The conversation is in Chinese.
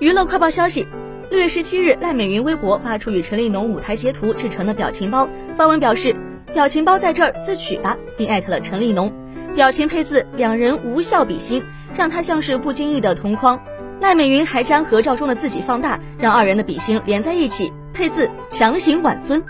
娱乐快报消息：六月十七日，赖美云微博发出与陈立农舞台截图制成的表情包，发文表示：“表情包在这儿，自取吧，并艾特了陈立农。表情配字两人无笑比心，让他像是不经意的同框。赖美云还将合照中的自己放大，让二人的比心连在一起，配字强行挽尊。